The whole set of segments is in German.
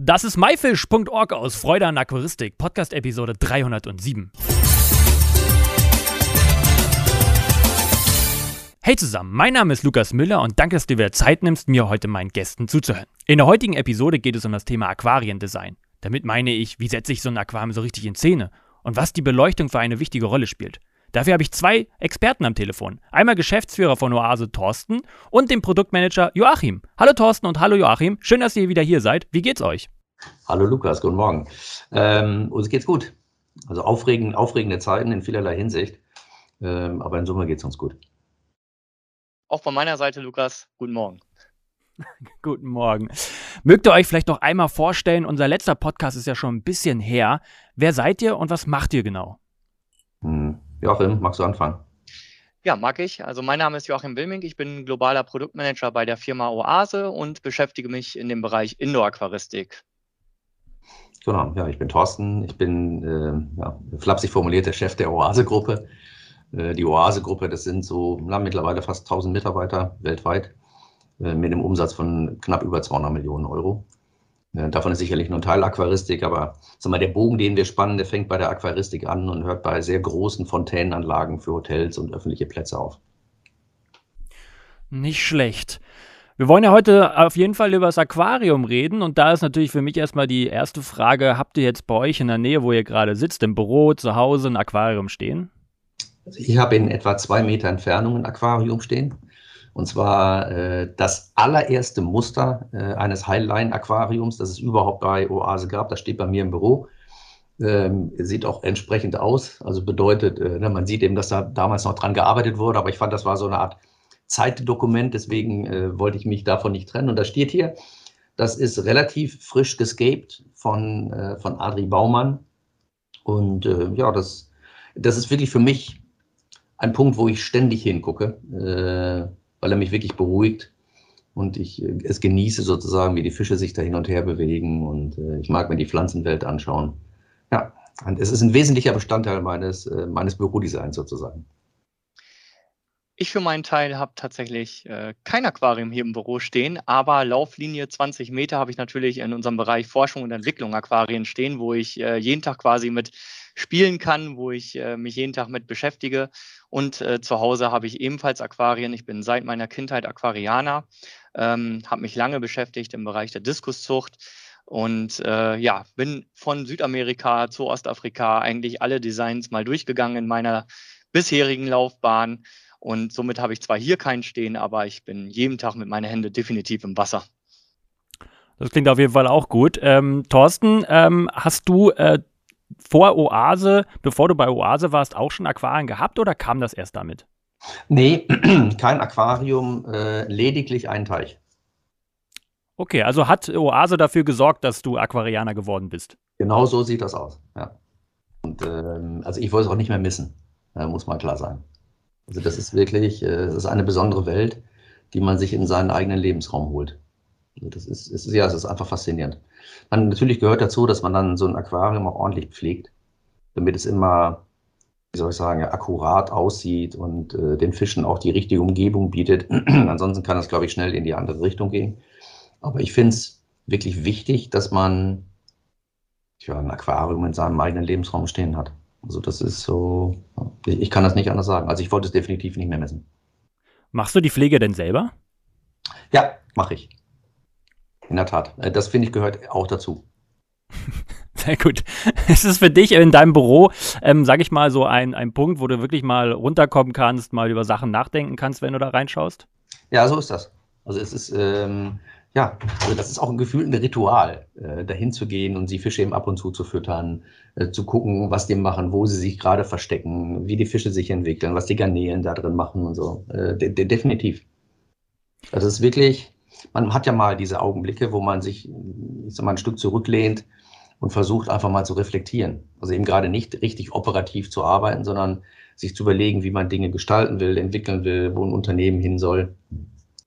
Das ist myfish.org aus Freude an Aquaristik, Podcast Episode 307. Hey zusammen, mein Name ist Lukas Müller und danke, dass du dir Zeit nimmst, mir heute meinen Gästen zuzuhören. In der heutigen Episode geht es um das Thema Aquariendesign. Damit meine ich, wie setze ich so ein Aquarium so richtig in Szene und was die Beleuchtung für eine wichtige Rolle spielt. Dafür habe ich zwei Experten am Telefon. Einmal Geschäftsführer von Oase Thorsten und den Produktmanager Joachim. Hallo Thorsten und hallo Joachim. Schön, dass ihr wieder hier seid. Wie geht's euch? Hallo Lukas, guten Morgen. Ähm, uns geht's gut. Also aufregend, aufregende Zeiten in vielerlei Hinsicht. Ähm, aber in Summe geht's uns gut. Auch von meiner Seite, Lukas, guten Morgen. Guten Morgen. Mögt ihr euch vielleicht noch einmal vorstellen, unser letzter Podcast ist ja schon ein bisschen her. Wer seid ihr und was macht ihr genau? Hm. Joachim, magst du anfangen? Ja, mag ich. Also mein Name ist Joachim Wilming. Ich bin globaler Produktmanager bei der Firma Oase und beschäftige mich in dem Bereich Indoor-Aquaristik. Genau, ja, ich bin Thorsten. Ich bin, äh, ja, flapsig formuliert, der Chef der Oase-Gruppe. Äh, die Oase-Gruppe, das sind so na, mittlerweile fast 1000 Mitarbeiter weltweit äh, mit einem Umsatz von knapp über 200 Millionen Euro. Äh, davon ist sicherlich nur ein Teil Aquaristik, aber sag mal, der Bogen, den wir spannen, der fängt bei der Aquaristik an und hört bei sehr großen Fontänenanlagen für Hotels und öffentliche Plätze auf. Nicht schlecht. Wir wollen ja heute auf jeden Fall über das Aquarium reden und da ist natürlich für mich erstmal die erste Frage, habt ihr jetzt bei euch in der Nähe, wo ihr gerade sitzt, im Büro, zu Hause ein Aquarium stehen? Also ich habe in etwa zwei Meter Entfernung ein Aquarium stehen. Und zwar äh, das allererste Muster äh, eines Highline-Aquariums, das es überhaupt bei Oase gab. Das steht bei mir im Büro. Ähm, sieht auch entsprechend aus. Also bedeutet, äh, ne, man sieht eben, dass da damals noch dran gearbeitet wurde. Aber ich fand, das war so eine Art Zeitdokument. Deswegen äh, wollte ich mich davon nicht trennen. Und da steht hier, das ist relativ frisch gescaped von, äh, von Adri Baumann. Und äh, ja, das, das ist wirklich für mich ein Punkt, wo ich ständig hingucke weil er mich wirklich beruhigt und ich äh, es genieße sozusagen, wie die Fische sich da hin und her bewegen und äh, ich mag mir die Pflanzenwelt anschauen. Ja, und es ist ein wesentlicher Bestandteil meines, äh, meines Bürodesigns sozusagen. Ich für meinen Teil habe tatsächlich äh, kein Aquarium hier im Büro stehen, aber Lauflinie 20 Meter habe ich natürlich in unserem Bereich Forschung und Entwicklung Aquarien stehen, wo ich äh, jeden Tag quasi mit spielen kann, wo ich äh, mich jeden Tag mit beschäftige. Und äh, zu Hause habe ich ebenfalls Aquarien. Ich bin seit meiner Kindheit Aquarianer, ähm, habe mich lange beschäftigt im Bereich der Diskuszucht und äh, ja, bin von Südamerika zu Ostafrika eigentlich alle Designs mal durchgegangen in meiner bisherigen Laufbahn. Und somit habe ich zwar hier keinen stehen, aber ich bin jeden Tag mit meinen Händen definitiv im Wasser. Das klingt auf jeden Fall auch gut. Ähm, Thorsten, ähm, hast du äh, vor Oase, bevor du bei Oase warst, auch schon Aquarien gehabt oder kam das erst damit? Nee, kein Aquarium, äh, lediglich ein Teich. Okay, also hat Oase dafür gesorgt, dass du Aquarianer geworden bist? Genau so sieht das aus, ja. Und ähm, also ich wollte es auch nicht mehr missen, äh, muss man klar sagen. Also das ist wirklich, äh, das ist eine besondere Welt, die man sich in seinen eigenen Lebensraum holt. Also das ist, ist, ja, es ist einfach faszinierend. Man, natürlich gehört dazu, dass man dann so ein Aquarium auch ordentlich pflegt, damit es immer, wie soll ich sagen, akkurat aussieht und äh, den Fischen auch die richtige Umgebung bietet. Ansonsten kann es, glaube ich, schnell in die andere Richtung gehen. Aber ich finde es wirklich wichtig, dass man ja, ein Aquarium in seinem eigenen Lebensraum stehen hat. Also das ist so, ich kann das nicht anders sagen. Also ich wollte es definitiv nicht mehr messen. Machst du die Pflege denn selber? Ja, mache ich. In der Tat. Äh, das finde ich gehört auch dazu. Sehr gut. Ist es für dich in deinem Büro, ähm, sage ich mal, so ein, ein Punkt, wo du wirklich mal runterkommen kannst, mal über Sachen nachdenken kannst, wenn du da reinschaust? Ja, so ist das. Also es ist, ähm, ja, also das ist auch ein Gefühl, ein Ritual, äh, dahin zu gehen und die Fische eben ab und zu zu füttern, äh, zu gucken, was die machen, wo sie sich gerade verstecken, wie die Fische sich entwickeln, was die Garnelen da drin machen und so. Äh, de de definitiv. Also es ist wirklich, man hat ja mal diese Augenblicke, wo man sich ich sag mal, ein Stück zurücklehnt und versucht einfach mal zu reflektieren. Also eben gerade nicht richtig operativ zu arbeiten, sondern sich zu überlegen, wie man Dinge gestalten will, entwickeln will, wo ein Unternehmen hin soll.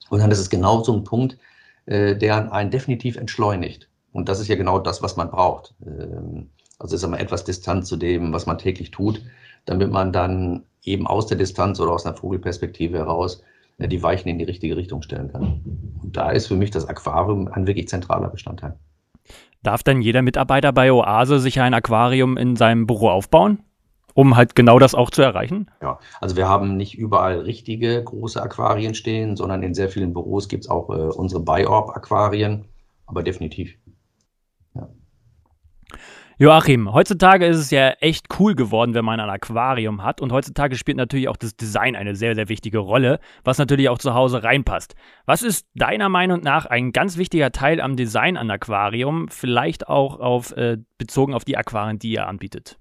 Und dann ist es genau so ein Punkt, äh, der einen definitiv entschleunigt. Und das ist ja genau das, was man braucht. Ähm, also ist immer etwas Distanz zu dem, was man täglich tut, damit man dann eben aus der Distanz oder aus einer Vogelperspektive heraus die Weichen in die richtige Richtung stellen kann. Und da ist für mich das Aquarium ein wirklich zentraler Bestandteil. Darf dann jeder Mitarbeiter bei Oase sich ein Aquarium in seinem Büro aufbauen? um halt genau das auch zu erreichen? Ja, also wir haben nicht überall richtige große Aquarien stehen, sondern in sehr vielen Büros gibt es auch äh, unsere Biorb-Aquarien, aber definitiv. Joachim, heutzutage ist es ja echt cool geworden, wenn man ein Aquarium hat. Und heutzutage spielt natürlich auch das Design eine sehr, sehr wichtige Rolle, was natürlich auch zu Hause reinpasst. Was ist deiner Meinung nach ein ganz wichtiger Teil am Design an Aquarium, vielleicht auch auf, äh, bezogen auf die Aquarien, die ihr anbietet?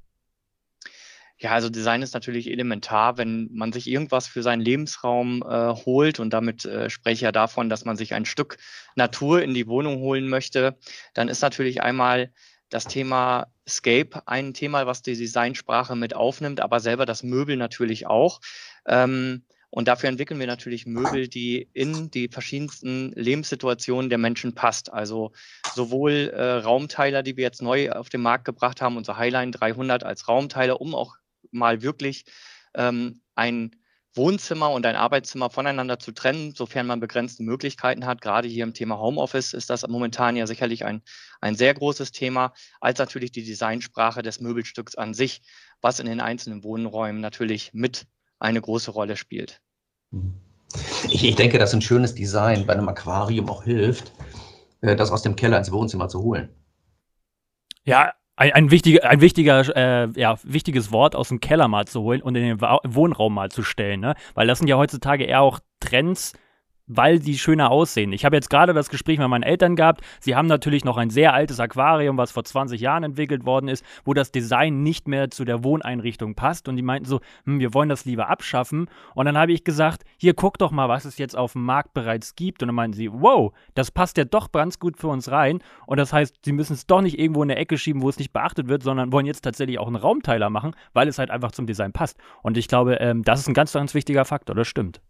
Ja, also Design ist natürlich elementar, wenn man sich irgendwas für seinen Lebensraum äh, holt und damit äh, spreche ich ja davon, dass man sich ein Stück Natur in die Wohnung holen möchte, dann ist natürlich einmal das Thema Scape ein Thema, was die Designsprache mit aufnimmt, aber selber das Möbel natürlich auch. Ähm, und dafür entwickeln wir natürlich Möbel, die in die verschiedensten Lebenssituationen der Menschen passt. Also sowohl äh, Raumteiler, die wir jetzt neu auf den Markt gebracht haben, unser Highline 300 als Raumteiler, um auch mal wirklich ähm, ein Wohnzimmer und ein Arbeitszimmer voneinander zu trennen, sofern man begrenzte Möglichkeiten hat. Gerade hier im Thema Homeoffice ist das momentan ja sicherlich ein, ein sehr großes Thema, als natürlich die Designsprache des Möbelstücks an sich, was in den einzelnen Wohnräumen natürlich mit eine große Rolle spielt. Ich, ich denke, dass ein schönes Design bei einem Aquarium auch hilft, äh, das aus dem Keller ins Wohnzimmer zu holen. Ja, ein, ein, wichtiger, ein wichtiger, äh, ja, wichtiges Wort aus dem Keller mal zu holen und in den Wohnraum mal zu stellen, ne? Weil das sind ja heutzutage eher auch Trends, weil die schöner aussehen. Ich habe jetzt gerade das Gespräch mit meinen Eltern gehabt. Sie haben natürlich noch ein sehr altes Aquarium, was vor 20 Jahren entwickelt worden ist, wo das Design nicht mehr zu der Wohneinrichtung passt. Und die meinten so, hm, wir wollen das lieber abschaffen. Und dann habe ich gesagt, hier guck doch mal, was es jetzt auf dem Markt bereits gibt. Und dann meinten sie, wow, das passt ja doch ganz gut für uns rein. Und das heißt, sie müssen es doch nicht irgendwo in der Ecke schieben, wo es nicht beachtet wird, sondern wollen jetzt tatsächlich auch einen Raumteiler machen, weil es halt einfach zum Design passt. Und ich glaube, ähm, das ist ein ganz, ganz wichtiger Faktor. Das stimmt.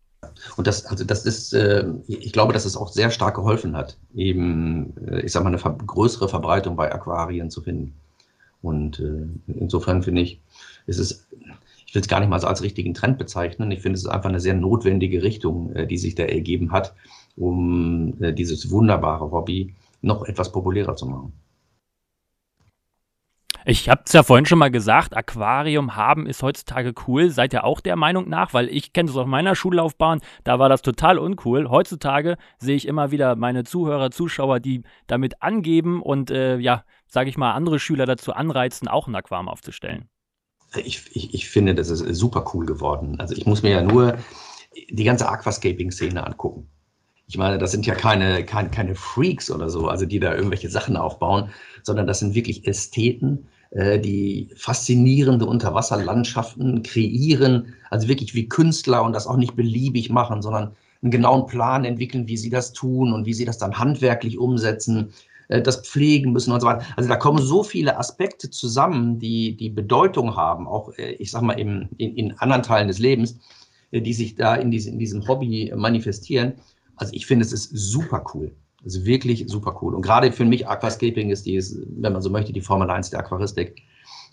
Und das, also das ist, äh, ich glaube, dass es auch sehr stark geholfen hat, eben, äh, ich sag mal, eine größere Verbreitung bei Aquarien zu finden. Und äh, insofern finde ich, ist es, ich will es gar nicht mal so als richtigen Trend bezeichnen. Ich finde, es ist einfach eine sehr notwendige Richtung, die sich da ergeben hat, um dieses wunderbare Hobby noch etwas populärer zu machen. Ich habe es ja vorhin schon mal gesagt, Aquarium haben ist heutzutage cool. Seid ihr auch der Meinung nach? Weil ich kenne es aus meiner Schullaufbahn, da war das total uncool. Heutzutage sehe ich immer wieder meine Zuhörer, Zuschauer, die damit angeben und äh, ja, sage ich mal, andere Schüler dazu anreizen, auch ein Aquarium aufzustellen. Ich, ich, ich finde, das ist super cool geworden. Also ich muss mir ja nur die ganze Aquascaping-Szene angucken. Ich meine, das sind ja keine, keine, keine Freaks oder so, also die da irgendwelche Sachen aufbauen, sondern das sind wirklich Ästheten, äh, die faszinierende Unterwasserlandschaften kreieren, also wirklich wie Künstler und das auch nicht beliebig machen, sondern einen genauen Plan entwickeln, wie sie das tun und wie sie das dann handwerklich umsetzen, äh, das pflegen müssen und so weiter. Also da kommen so viele Aspekte zusammen, die die Bedeutung haben, auch äh, ich sag mal im, in, in anderen Teilen des Lebens, die sich da in, diese, in diesem Hobby manifestieren. Also ich finde, es ist super cool. Also wirklich super cool. Und gerade für mich Aquascaping ist die, wenn man so möchte, die Formel 1 der Aquaristik.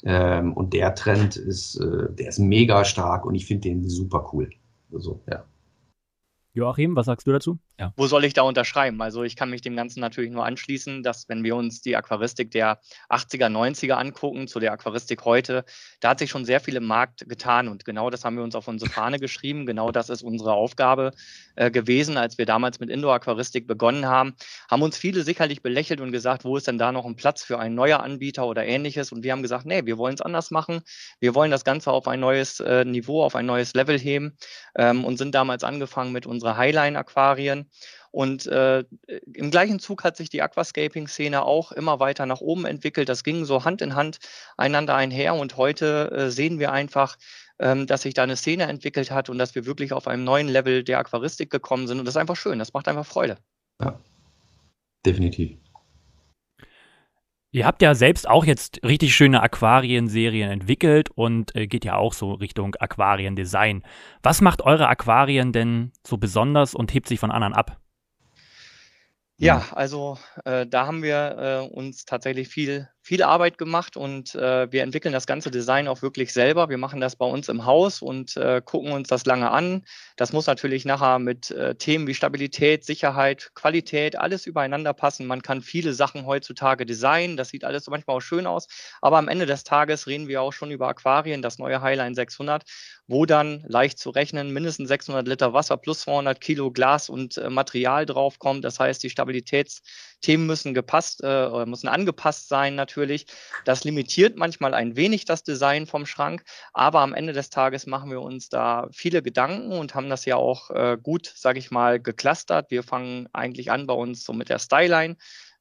Ähm, und der Trend ist, äh, der ist mega stark und ich finde den super cool. Also, ja. Joachim, was sagst du dazu? Ja. Wo soll ich da unterschreiben? Also ich kann mich dem Ganzen natürlich nur anschließen, dass wenn wir uns die Aquaristik der 80er, 90er angucken, zu der Aquaristik heute, da hat sich schon sehr viel im Markt getan und genau das haben wir uns auf unsere Fahne geschrieben. Genau das ist unsere Aufgabe äh, gewesen, als wir damals mit Indoor-Aquaristik begonnen haben. Haben uns viele sicherlich belächelt und gesagt, wo ist denn da noch ein Platz für ein neuer Anbieter oder ähnliches? Und wir haben gesagt, nee, wir wollen es anders machen. Wir wollen das Ganze auf ein neues äh, Niveau, auf ein neues Level heben ähm, und sind damals angefangen mit unserer Highline-Aquarien und äh, im gleichen Zug hat sich die Aquascaping-Szene auch immer weiter nach oben entwickelt. Das ging so Hand in Hand einander einher. Und heute äh, sehen wir einfach, ähm, dass sich da eine Szene entwickelt hat und dass wir wirklich auf einem neuen Level der Aquaristik gekommen sind. Und das ist einfach schön. Das macht einfach Freude. Ja, definitiv. Ihr habt ja selbst auch jetzt richtig schöne Aquarienserien entwickelt und äh, geht ja auch so Richtung Aquariendesign. Was macht eure Aquarien denn so besonders und hebt sich von anderen ab? Ja, also äh, da haben wir äh, uns tatsächlich viel viel Arbeit gemacht und äh, wir entwickeln das ganze Design auch wirklich selber. Wir machen das bei uns im Haus und äh, gucken uns das lange an. Das muss natürlich nachher mit äh, Themen wie Stabilität, Sicherheit, Qualität, alles übereinander passen. Man kann viele Sachen heutzutage designen. Das sieht alles manchmal auch schön aus. Aber am Ende des Tages reden wir auch schon über Aquarien, das neue Highline 600, wo dann leicht zu rechnen mindestens 600 Liter Wasser plus 200 Kilo Glas und äh, Material draufkommt. Das heißt, die Stabilitätsthemen müssen gepasst äh, oder müssen angepasst sein natürlich. Das limitiert manchmal ein wenig das Design vom Schrank, aber am Ende des Tages machen wir uns da viele Gedanken und haben das ja auch äh, gut, sage ich mal, geclustert. Wir fangen eigentlich an bei uns so mit der Styline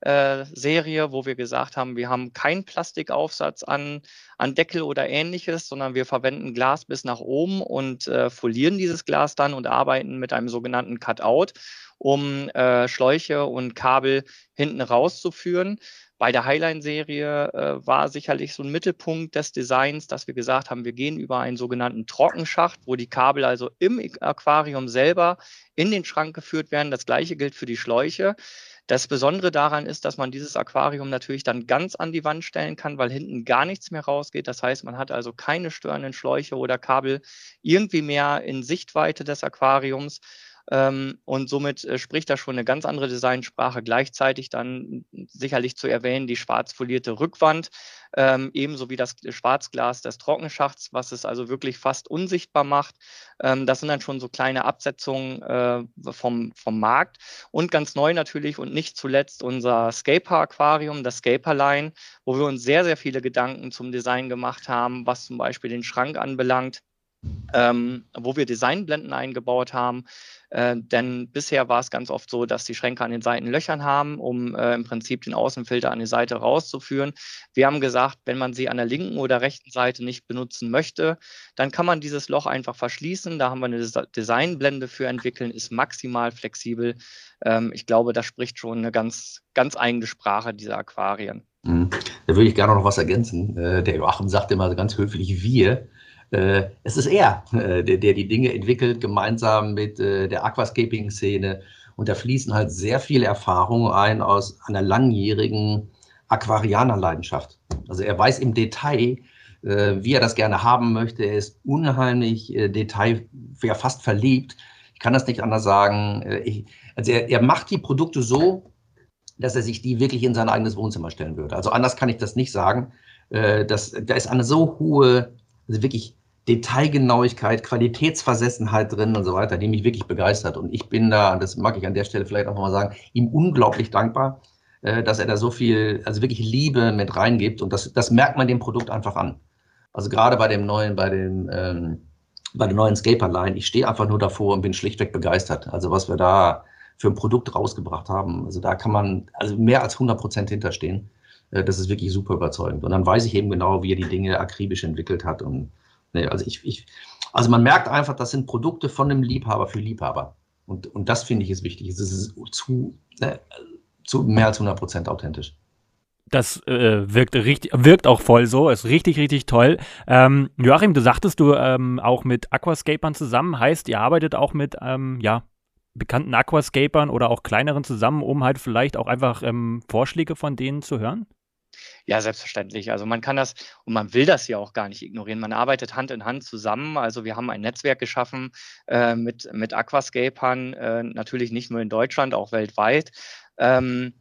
äh, Serie, wo wir gesagt haben, wir haben keinen Plastikaufsatz an, an Deckel oder ähnliches, sondern wir verwenden Glas bis nach oben und äh, folieren dieses Glas dann und arbeiten mit einem sogenannten Cutout, um äh, Schläuche und Kabel hinten rauszuführen. Bei der Highline-Serie äh, war sicherlich so ein Mittelpunkt des Designs, dass wir gesagt haben, wir gehen über einen sogenannten Trockenschacht, wo die Kabel also im Aquarium selber in den Schrank geführt werden. Das gleiche gilt für die Schläuche. Das Besondere daran ist, dass man dieses Aquarium natürlich dann ganz an die Wand stellen kann, weil hinten gar nichts mehr rausgeht. Das heißt, man hat also keine störenden Schläuche oder Kabel irgendwie mehr in Sichtweite des Aquariums. Ähm, und somit äh, spricht da schon eine ganz andere Designsprache. Gleichzeitig dann sicherlich zu erwähnen die schwarz folierte Rückwand, ähm, ebenso wie das Schwarzglas des Trockenschachts, was es also wirklich fast unsichtbar macht. Ähm, das sind dann schon so kleine Absetzungen äh, vom, vom Markt. Und ganz neu natürlich und nicht zuletzt unser Scaper-Aquarium, das Scaper-Line, wo wir uns sehr, sehr viele Gedanken zum Design gemacht haben, was zum Beispiel den Schrank anbelangt ähm, wo wir Designblenden eingebaut haben. Äh, denn bisher war es ganz oft so, dass die Schränke an den Seiten Löchern haben, um äh, im Prinzip den Außenfilter an die Seite rauszuführen. Wir haben gesagt, wenn man sie an der linken oder rechten Seite nicht benutzen möchte, dann kann man dieses Loch einfach verschließen. Da haben wir eine Des Designblende für entwickeln, ist maximal flexibel. Ähm, ich glaube, das spricht schon eine ganz, ganz eigene Sprache dieser Aquarien. Mhm. Da würde ich gerne noch was ergänzen. Äh, der Joachim sagt immer ganz höflich wir. Äh, es ist er, äh, der, der, die Dinge entwickelt, gemeinsam mit äh, der Aquascaping-Szene. Und da fließen halt sehr viele Erfahrungen ein aus einer langjährigen Aquarianer-Leidenschaft. Also er weiß im Detail, wie er das gerne haben möchte. Er ist unheimlich detail, ja, fast verliebt. Ich kann das nicht anders sagen. Ich, also er, er macht die Produkte so, dass er sich die wirklich in sein eigenes Wohnzimmer stellen würde. Also anders kann ich das nicht sagen. Das, da ist eine so hohe also wirklich Detailgenauigkeit, Qualitätsversessenheit drin und so weiter, die mich wirklich begeistert. Und ich bin da, das mag ich an der Stelle vielleicht auch nochmal sagen, ihm unglaublich dankbar, äh, dass er da so viel, also wirklich Liebe mit reingibt. Und das, das merkt man dem Produkt einfach an. Also gerade bei dem neuen, bei dem, ähm, bei der neuen Scaper-Line, ich stehe einfach nur davor und bin schlichtweg begeistert. Also was wir da für ein Produkt rausgebracht haben, also da kann man also mehr als 100 Prozent hinterstehen. Äh, das ist wirklich super überzeugend. Und dann weiß ich eben genau, wie er die Dinge akribisch entwickelt hat. Und ne, also ich, ich, also man merkt einfach, das sind Produkte von einem Liebhaber für Liebhaber. Und, und das finde ich ist wichtig. Es ist zu, ne, zu mehr als 100 Prozent authentisch. Das äh, wirkt richtig, wirkt auch voll so, ist richtig, richtig toll. Ähm, Joachim, du sagtest du ähm, auch mit Aquascapern zusammen, heißt, ihr arbeitet auch mit, ähm, ja, bekannten Aquascapern oder auch kleineren zusammen, um halt vielleicht auch einfach ähm, Vorschläge von denen zu hören? Ja, selbstverständlich. Also man kann das und man will das ja auch gar nicht ignorieren. Man arbeitet Hand in Hand zusammen. Also wir haben ein Netzwerk geschaffen äh, mit, mit Aquascapern, äh, natürlich nicht nur in Deutschland, auch weltweit. Ähm,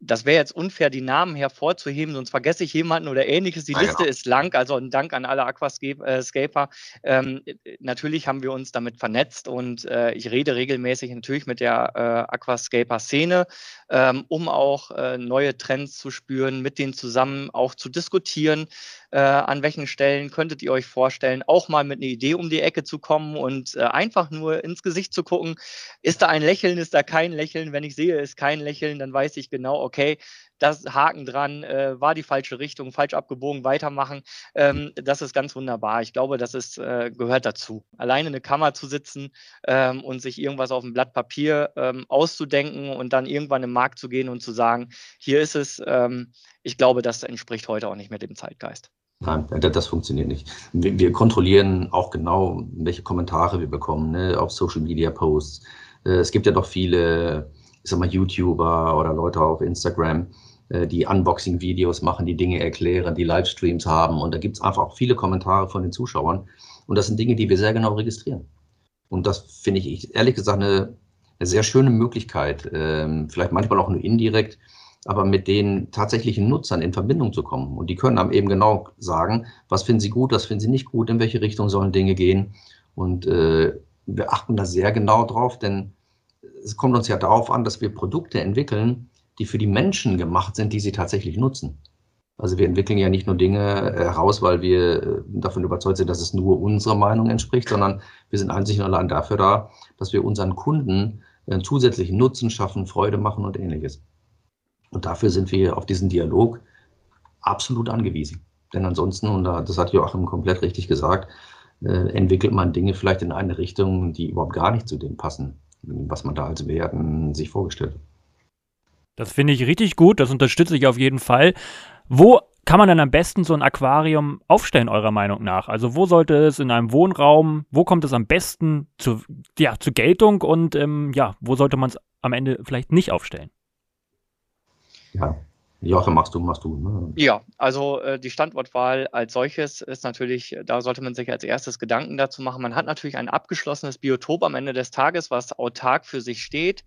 das wäre jetzt unfair, die Namen hervorzuheben, sonst vergesse ich jemanden oder ähnliches. Die ah, Liste genau. ist lang, also ein Dank an alle Aquascaper. Ähm, natürlich haben wir uns damit vernetzt und äh, ich rede regelmäßig natürlich mit der äh, Aquascaper-Szene, ähm, um auch äh, neue Trends zu spüren, mit denen zusammen auch zu diskutieren, äh, an welchen Stellen könntet ihr euch vorstellen, auch mal mit einer Idee um die Ecke zu kommen und äh, einfach nur ins Gesicht zu gucken, ist da ein Lächeln, ist da kein Lächeln, wenn ich sehe, ist kein Lächeln, dann weiß ich genau, okay, das Haken dran, äh, war die falsche Richtung, falsch abgebogen, weitermachen. Ähm, das ist ganz wunderbar. Ich glaube, das ist, äh, gehört dazu. Alleine in eine Kammer zu sitzen ähm, und sich irgendwas auf ein Blatt Papier ähm, auszudenken und dann irgendwann im Markt zu gehen und zu sagen, hier ist es, ähm, ich glaube, das entspricht heute auch nicht mehr dem Zeitgeist. Nein, das funktioniert nicht. Wir, wir kontrollieren auch genau, welche Kommentare wir bekommen ne, auf Social Media Posts. Äh, es gibt ja doch viele, ich sag mal, YouTuber oder Leute auf Instagram, äh, die Unboxing-Videos machen, die Dinge erklären, die Livestreams haben. Und da gibt es einfach auch viele Kommentare von den Zuschauern. Und das sind Dinge, die wir sehr genau registrieren. Und das finde ich ehrlich gesagt eine, eine sehr schöne Möglichkeit, ähm, vielleicht manchmal auch nur indirekt, aber mit den tatsächlichen Nutzern in Verbindung zu kommen. Und die können einem eben genau sagen, was finden sie gut, was finden sie nicht gut, in welche Richtung sollen Dinge gehen. Und äh, wir achten da sehr genau drauf, denn es kommt uns ja darauf an, dass wir Produkte entwickeln, die für die Menschen gemacht sind, die sie tatsächlich nutzen. Also wir entwickeln ja nicht nur Dinge heraus, weil wir äh, davon überzeugt sind, dass es nur unserer Meinung entspricht, sondern wir sind einzig und allein dafür da, dass wir unseren Kunden einen zusätzlichen Nutzen schaffen, Freude machen und ähnliches. Und dafür sind wir auf diesen Dialog absolut angewiesen. Denn ansonsten, und das hat Joachim komplett richtig gesagt, äh, entwickelt man Dinge vielleicht in eine Richtung, die überhaupt gar nicht zu dem passen, was man da als Werten sich vorgestellt hat. Das finde ich richtig gut, das unterstütze ich auf jeden Fall. Wo kann man denn am besten so ein Aquarium aufstellen, eurer Meinung nach? Also wo sollte es in einem Wohnraum, wo kommt es am besten zu, ja, zu Geltung und ähm, ja, wo sollte man es am Ende vielleicht nicht aufstellen? Ja, Joachim, machst du, machst du. Ne? Ja, also äh, die Standortwahl als solches ist natürlich, da sollte man sich als erstes Gedanken dazu machen. Man hat natürlich ein abgeschlossenes Biotop am Ende des Tages, was autark für sich steht.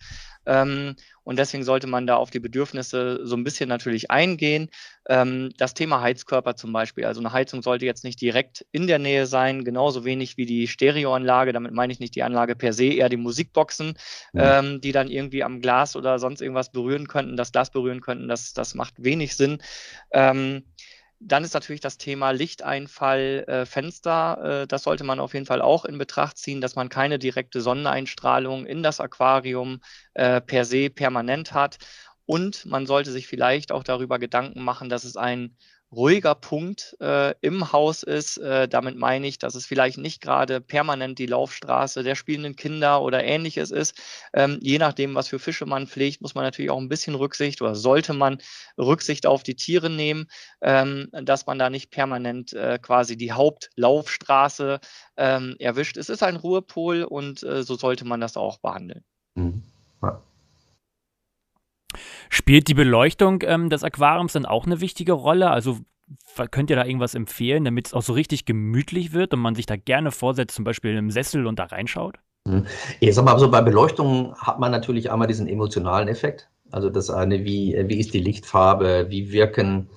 Ähm, und deswegen sollte man da auf die Bedürfnisse so ein bisschen natürlich eingehen. Ähm, das Thema Heizkörper zum Beispiel. Also eine Heizung sollte jetzt nicht direkt in der Nähe sein, genauso wenig wie die Stereoanlage. Damit meine ich nicht die Anlage per se, eher die Musikboxen, ähm, die dann irgendwie am Glas oder sonst irgendwas berühren könnten, das Glas berühren könnten. Das, das macht wenig Sinn. Dann ist natürlich das Thema Lichteinfall, äh, Fenster. Äh, das sollte man auf jeden Fall auch in Betracht ziehen, dass man keine direkte Sonneneinstrahlung in das Aquarium äh, per se permanent hat. Und man sollte sich vielleicht auch darüber Gedanken machen, dass es ein ruhiger Punkt äh, im Haus ist. Äh, damit meine ich, dass es vielleicht nicht gerade permanent die Laufstraße der spielenden Kinder oder ähnliches ist. Ähm, je nachdem, was für Fische man pflegt, muss man natürlich auch ein bisschen Rücksicht oder sollte man Rücksicht auf die Tiere nehmen, ähm, dass man da nicht permanent äh, quasi die Hauptlaufstraße ähm, erwischt. Es ist ein Ruhepol und äh, so sollte man das auch behandeln. Mhm. Ja. Spielt die Beleuchtung ähm, des Aquariums dann auch eine wichtige Rolle? Also könnt ihr da irgendwas empfehlen, damit es auch so richtig gemütlich wird und man sich da gerne vorsetzt, zum Beispiel im Sessel und da reinschaut? Mhm. Ich sag mal, also bei Beleuchtung hat man natürlich einmal diesen emotionalen Effekt. Also das eine, wie, wie ist die Lichtfarbe, wie wirken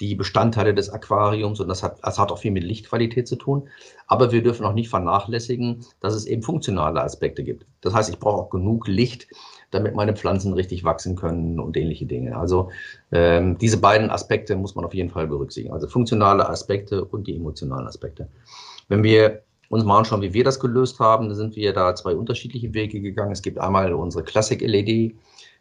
die Bestandteile des Aquariums und das hat, das hat auch viel mit Lichtqualität zu tun. Aber wir dürfen auch nicht vernachlässigen, dass es eben funktionale Aspekte gibt. Das heißt, ich brauche auch genug Licht, damit meine Pflanzen richtig wachsen können und ähnliche Dinge. Also ähm, diese beiden Aspekte muss man auf jeden Fall berücksichtigen. Also funktionale Aspekte und die emotionalen Aspekte. Wenn wir uns mal anschauen, wie wir das gelöst haben, dann sind wir da zwei unterschiedliche Wege gegangen. Es gibt einmal unsere Classic LED,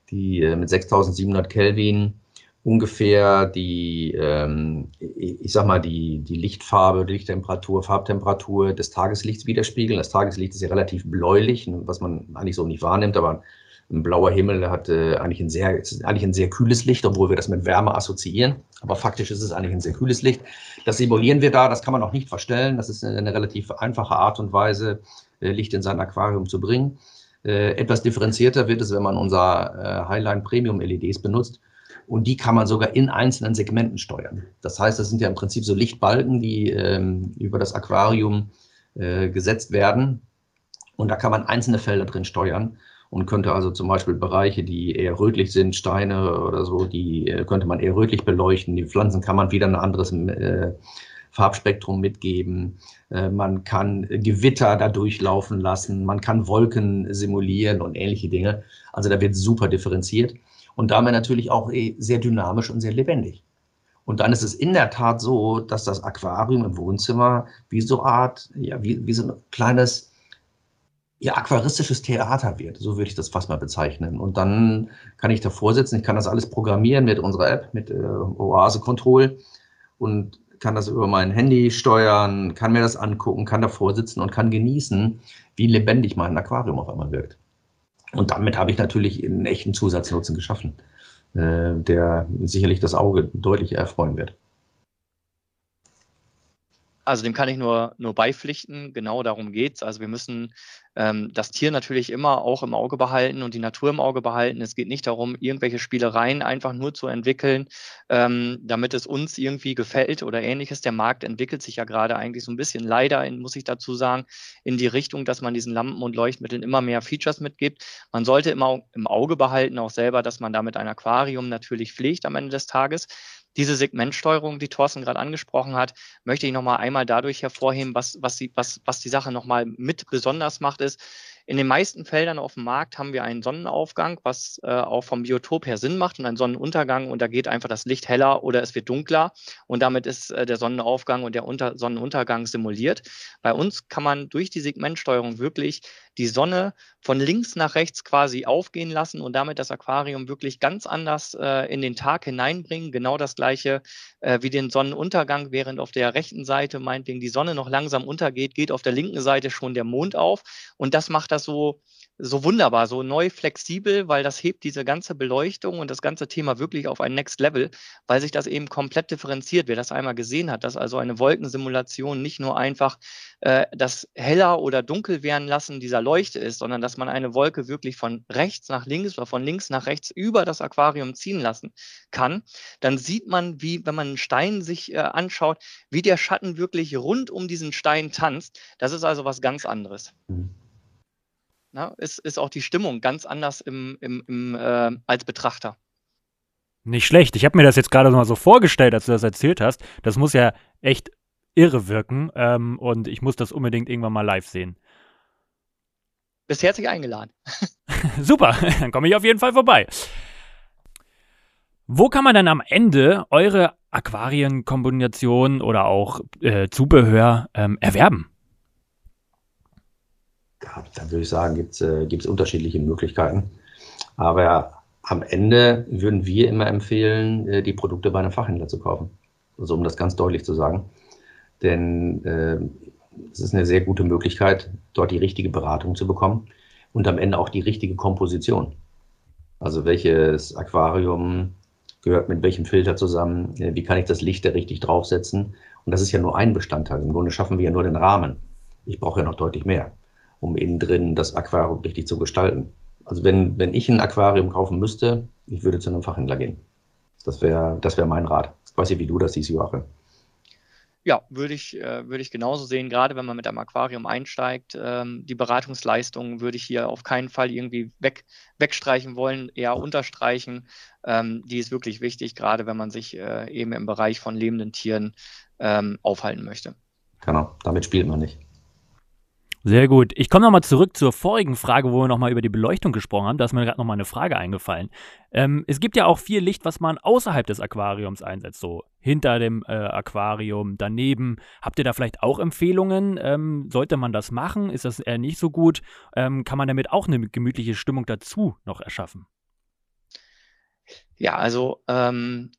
die äh, mit 6700 Kelvin ungefähr die, ähm, ich sag mal, die, die Lichtfarbe, die Lichttemperatur, Farbtemperatur des Tageslichts widerspiegeln. Das Tageslicht ist ja relativ bläulich, was man eigentlich so nicht wahrnimmt, aber ein blauer Himmel hat äh, eigentlich, ein sehr, eigentlich ein sehr kühles Licht, obwohl wir das mit Wärme assoziieren. Aber faktisch ist es eigentlich ein sehr kühles Licht. Das simulieren wir da, das kann man auch nicht verstellen. Das ist eine relativ einfache Art und Weise, äh, Licht in sein Aquarium zu bringen. Äh, etwas differenzierter wird es, wenn man unser äh, Highline Premium LEDs benutzt. Und die kann man sogar in einzelnen Segmenten steuern. Das heißt, das sind ja im Prinzip so Lichtbalken, die ähm, über das Aquarium äh, gesetzt werden. Und da kann man einzelne Felder drin steuern und könnte also zum Beispiel Bereiche, die eher rötlich sind, Steine oder so, die äh, könnte man eher rötlich beleuchten. Die Pflanzen kann man wieder ein anderes äh, Farbspektrum mitgeben. Äh, man kann Gewitter da durchlaufen lassen. Man kann Wolken simulieren und ähnliche Dinge. Also da wird super differenziert und damit natürlich auch eh sehr dynamisch und sehr lebendig. Und dann ist es in der Tat so, dass das Aquarium im Wohnzimmer wie so Art, ja, wie, wie so ein kleines ja, aquaristisches Theater wird. So würde ich das fast mal bezeichnen. Und dann kann ich davor sitzen, ich kann das alles programmieren mit unserer App, mit äh, Oase Control und kann das über mein Handy steuern, kann mir das angucken, kann davor sitzen und kann genießen, wie lebendig mein Aquarium auf einmal wirkt. Und damit habe ich natürlich einen echten Zusatznutzen geschaffen, äh, der sicherlich das Auge deutlich erfreuen wird. Also dem kann ich nur, nur beipflichten. Genau darum geht es. Also wir müssen ähm, das Tier natürlich immer auch im Auge behalten und die Natur im Auge behalten. Es geht nicht darum, irgendwelche Spielereien einfach nur zu entwickeln, ähm, damit es uns irgendwie gefällt oder ähnliches. Der Markt entwickelt sich ja gerade eigentlich so ein bisschen leider, in, muss ich dazu sagen, in die Richtung, dass man diesen Lampen und Leuchtmitteln immer mehr Features mitgibt. Man sollte immer im Auge behalten, auch selber, dass man damit ein Aquarium natürlich pflegt am Ende des Tages. Diese Segmentsteuerung, die Thorsten gerade angesprochen hat, möchte ich nochmal einmal dadurch hervorheben, was, was, die, was, was die Sache nochmal mit besonders macht, ist, in den meisten Feldern auf dem Markt haben wir einen Sonnenaufgang, was äh, auch vom Biotop her Sinn macht und einen Sonnenuntergang und da geht einfach das Licht heller oder es wird dunkler und damit ist äh, der Sonnenaufgang und der Unter Sonnenuntergang simuliert. Bei uns kann man durch die Segmentsteuerung wirklich die Sonne von links nach rechts quasi aufgehen lassen und damit das Aquarium wirklich ganz anders äh, in den Tag hineinbringen. Genau das gleiche äh, wie den Sonnenuntergang, während auf der rechten Seite meinetwegen die Sonne noch langsam untergeht, geht auf der linken Seite schon der Mond auf und das macht das so, so wunderbar, so neu flexibel, weil das hebt diese ganze Beleuchtung und das ganze Thema wirklich auf ein Next Level, weil sich das eben komplett differenziert. Wer das einmal gesehen hat, dass also eine Wolkensimulation nicht nur einfach äh, das heller oder dunkel werden lassen dieser Leuchte ist, sondern dass man eine Wolke wirklich von rechts nach links oder von links nach rechts über das Aquarium ziehen lassen kann, dann sieht man, wie, wenn man einen Stein sich äh, anschaut, wie der Schatten wirklich rund um diesen Stein tanzt. Das ist also was ganz anderes. Mhm na, ist, ist auch die Stimmung ganz anders im, im, im, äh, als Betrachter. Nicht schlecht. Ich habe mir das jetzt gerade mal so vorgestellt, als du das erzählt hast. Das muss ja echt irre wirken ähm, und ich muss das unbedingt irgendwann mal live sehen. Bist herzlich eingeladen. Super, dann komme ich auf jeden Fall vorbei. Wo kann man dann am Ende eure Aquarienkombination oder auch äh, Zubehör ähm, erwerben? ja, da würde ich sagen, gibt es äh, unterschiedliche Möglichkeiten. Aber am Ende würden wir immer empfehlen, äh, die Produkte bei einem Fachhändler zu kaufen. Also um das ganz deutlich zu sagen. Denn äh, es ist eine sehr gute Möglichkeit, dort die richtige Beratung zu bekommen und am Ende auch die richtige Komposition. Also welches Aquarium gehört mit welchem Filter zusammen, äh, wie kann ich das Licht da richtig draufsetzen. Und das ist ja nur ein Bestandteil. Im Grunde schaffen wir ja nur den Rahmen. Ich brauche ja noch deutlich mehr um innen drin das Aquarium richtig zu gestalten. Also wenn, wenn ich ein Aquarium kaufen müsste, ich würde zu einem Fachhändler gehen. Das wäre das wär mein Rat. Ich weiß nicht, wie du das siehst, Joachim. Ja, würde ich, äh, würde ich genauso sehen, gerade wenn man mit einem Aquarium einsteigt. Ähm, die Beratungsleistungen würde ich hier auf keinen Fall irgendwie weg, wegstreichen wollen, eher unterstreichen. Ähm, die ist wirklich wichtig, gerade wenn man sich äh, eben im Bereich von lebenden Tieren ähm, aufhalten möchte. Genau, damit spielt man nicht. Sehr gut. Ich komme nochmal zurück zur vorigen Frage, wo wir nochmal über die Beleuchtung gesprochen haben. Da ist mir gerade nochmal eine Frage eingefallen. Ähm, es gibt ja auch viel Licht, was man außerhalb des Aquariums einsetzt, so hinter dem äh, Aquarium, daneben. Habt ihr da vielleicht auch Empfehlungen? Ähm, sollte man das machen? Ist das eher nicht so gut? Ähm, kann man damit auch eine gemütliche Stimmung dazu noch erschaffen? Ja, also ähm,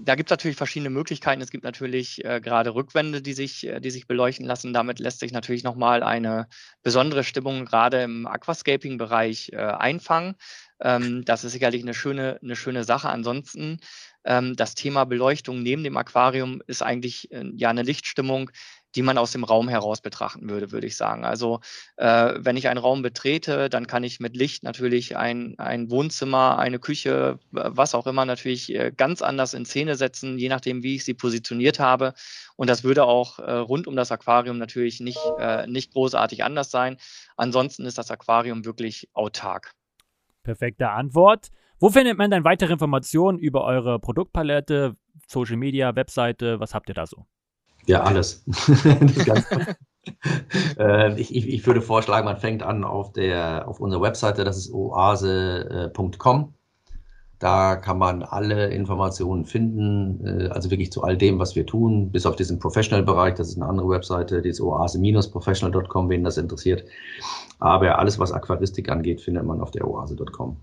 da gibt es natürlich verschiedene Möglichkeiten. Es gibt natürlich äh, gerade Rückwände, die sich, äh, die sich beleuchten lassen. Damit lässt sich natürlich nochmal eine besondere Stimmung gerade im Aquascaping-Bereich äh, einfangen. Ähm, das ist sicherlich eine schöne, eine schöne Sache. Ansonsten ähm, das Thema Beleuchtung neben dem Aquarium ist eigentlich äh, ja eine Lichtstimmung, die man aus dem Raum heraus betrachten würde, würde ich sagen. Also äh, wenn ich einen Raum betrete, dann kann ich mit Licht natürlich ein, ein Wohnzimmer, eine Küche, was auch immer natürlich äh, ganz anders in Szene setzen, je nachdem, wie ich sie positioniert habe. Und das würde auch äh, rund um das Aquarium natürlich nicht, äh, nicht großartig anders sein. Ansonsten ist das Aquarium wirklich autark. Perfekte Antwort. Wo findet man dann weitere Informationen über eure Produktpalette, Social Media, Webseite? Was habt ihr da so? Ja, alles. äh, ich, ich, würde vorschlagen, man fängt an auf, der, auf unserer Webseite, das ist oase.com. Da kann man alle Informationen finden, äh, also wirklich zu all dem, was wir tun, bis auf diesen Professional-Bereich. Das ist eine andere Webseite, die ist oase-professional.com, wen das interessiert. Aber alles, was Aquaristik angeht, findet man auf der oase.com.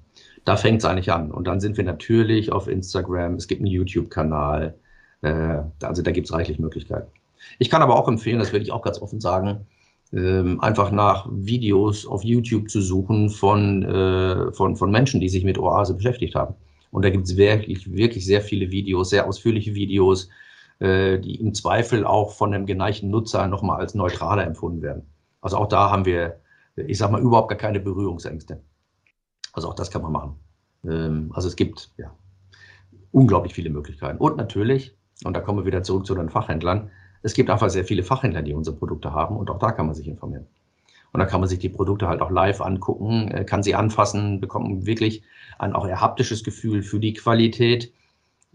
Da fängt es eigentlich an. Und dann sind wir natürlich auf Instagram, es gibt einen YouTube-Kanal, also da gibt es reichlich Möglichkeiten. Ich kann aber auch empfehlen, das werde ich auch ganz offen sagen, ähm, einfach nach Videos auf YouTube zu suchen von, äh, von, von Menschen, die sich mit Oase beschäftigt haben. Und da gibt es wirklich, wirklich sehr viele Videos, sehr ausführliche Videos, äh, die im Zweifel auch von einem geneigten Nutzer nochmal als neutraler empfunden werden. Also auch da haben wir, ich sage mal, überhaupt gar keine Berührungsängste. Also auch das kann man machen. Ähm, also es gibt ja unglaublich viele Möglichkeiten. Und natürlich, und da kommen wir wieder zurück zu den Fachhändlern, es gibt einfach sehr viele Fachhändler, die unsere Produkte haben und auch da kann man sich informieren. Und da kann man sich die Produkte halt auch live angucken, äh, kann sie anfassen, bekommt wirklich ein auch eher haptisches Gefühl für die Qualität.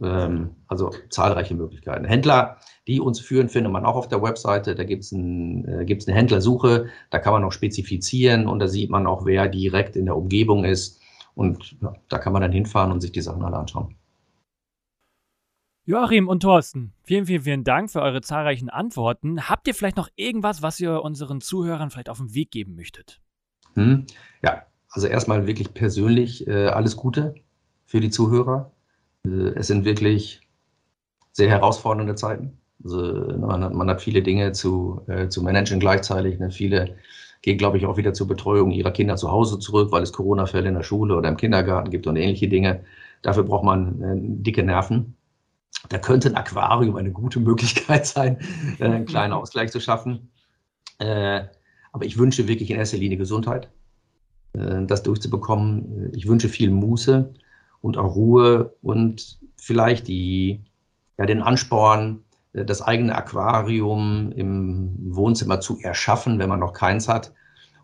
Ähm, also zahlreiche Möglichkeiten. Händler, die uns führen, findet man auch auf der Webseite. Da gibt es ein, äh, eine Händlersuche, da kann man auch spezifizieren und da sieht man auch, wer direkt in der Umgebung ist. Und ja, da kann man dann hinfahren und sich die Sachen alle anschauen. Joachim und Thorsten, vielen, vielen, vielen Dank für eure zahlreichen Antworten. Habt ihr vielleicht noch irgendwas, was ihr unseren Zuhörern vielleicht auf den Weg geben möchtet? Hm, ja, also erstmal wirklich persönlich äh, alles Gute für die Zuhörer. Äh, es sind wirklich sehr herausfordernde Zeiten. Also man hat, man hat viele Dinge zu, äh, zu managen gleichzeitig. Ne? Viele gehen, glaube ich, auch wieder zur Betreuung ihrer Kinder zu Hause zurück, weil es Corona-Fälle in der Schule oder im Kindergarten gibt und ähnliche Dinge. Dafür braucht man äh, dicke Nerven. Da könnte ein Aquarium eine gute Möglichkeit sein, äh, einen kleinen Ausgleich zu schaffen. Äh, aber ich wünsche wirklich in erster Linie Gesundheit, äh, das durchzubekommen. Ich wünsche viel Muße und auch Ruhe und vielleicht die, ja, den Ansporn, das eigene Aquarium im Wohnzimmer zu erschaffen, wenn man noch keins hat.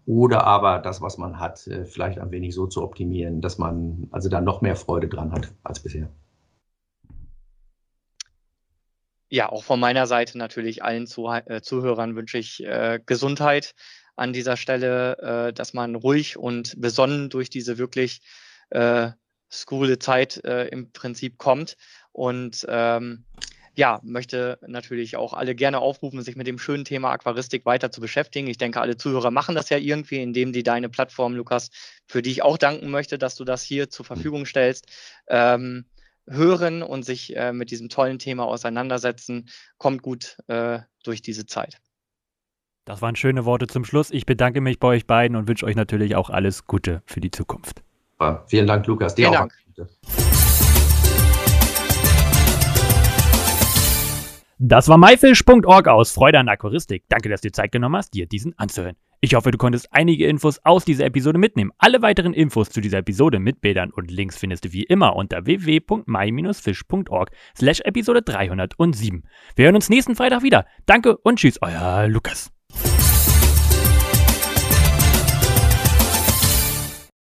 Oder aber das, was man hat, vielleicht ein wenig so zu optimieren, dass man also da noch mehr Freude dran hat als bisher. Ja, auch von meiner Seite natürlich allen Zuh äh, Zuhörern wünsche ich äh, Gesundheit an dieser Stelle, äh, dass man ruhig und besonnen durch diese wirklich äh, skurrile Zeit äh, im Prinzip kommt. Und ähm, ja, möchte natürlich auch alle gerne aufrufen, sich mit dem schönen Thema Aquaristik weiter zu beschäftigen. Ich denke, alle Zuhörer machen das ja irgendwie, indem die deine Plattform, Lukas, für die ich auch danken möchte, dass du das hier zur Verfügung stellst, ähm, hören und sich äh, mit diesem tollen Thema auseinandersetzen. Kommt gut äh, durch diese Zeit. Das waren schöne Worte zum Schluss. Ich bedanke mich bei euch beiden und wünsche euch natürlich auch alles Gute für die Zukunft. Ja, vielen Dank, Lukas. Dir vielen Dank. Das war myfish.org aus Freude an Aquaristik. Danke, dass du dir Zeit genommen hast, dir diesen anzuhören. Ich hoffe, du konntest einige Infos aus dieser Episode mitnehmen. Alle weiteren Infos zu dieser Episode mit Bildern und Links findest du wie immer unter www.my-fish.org slash Episode 307. Wir hören uns nächsten Freitag wieder. Danke und tschüss, euer Lukas.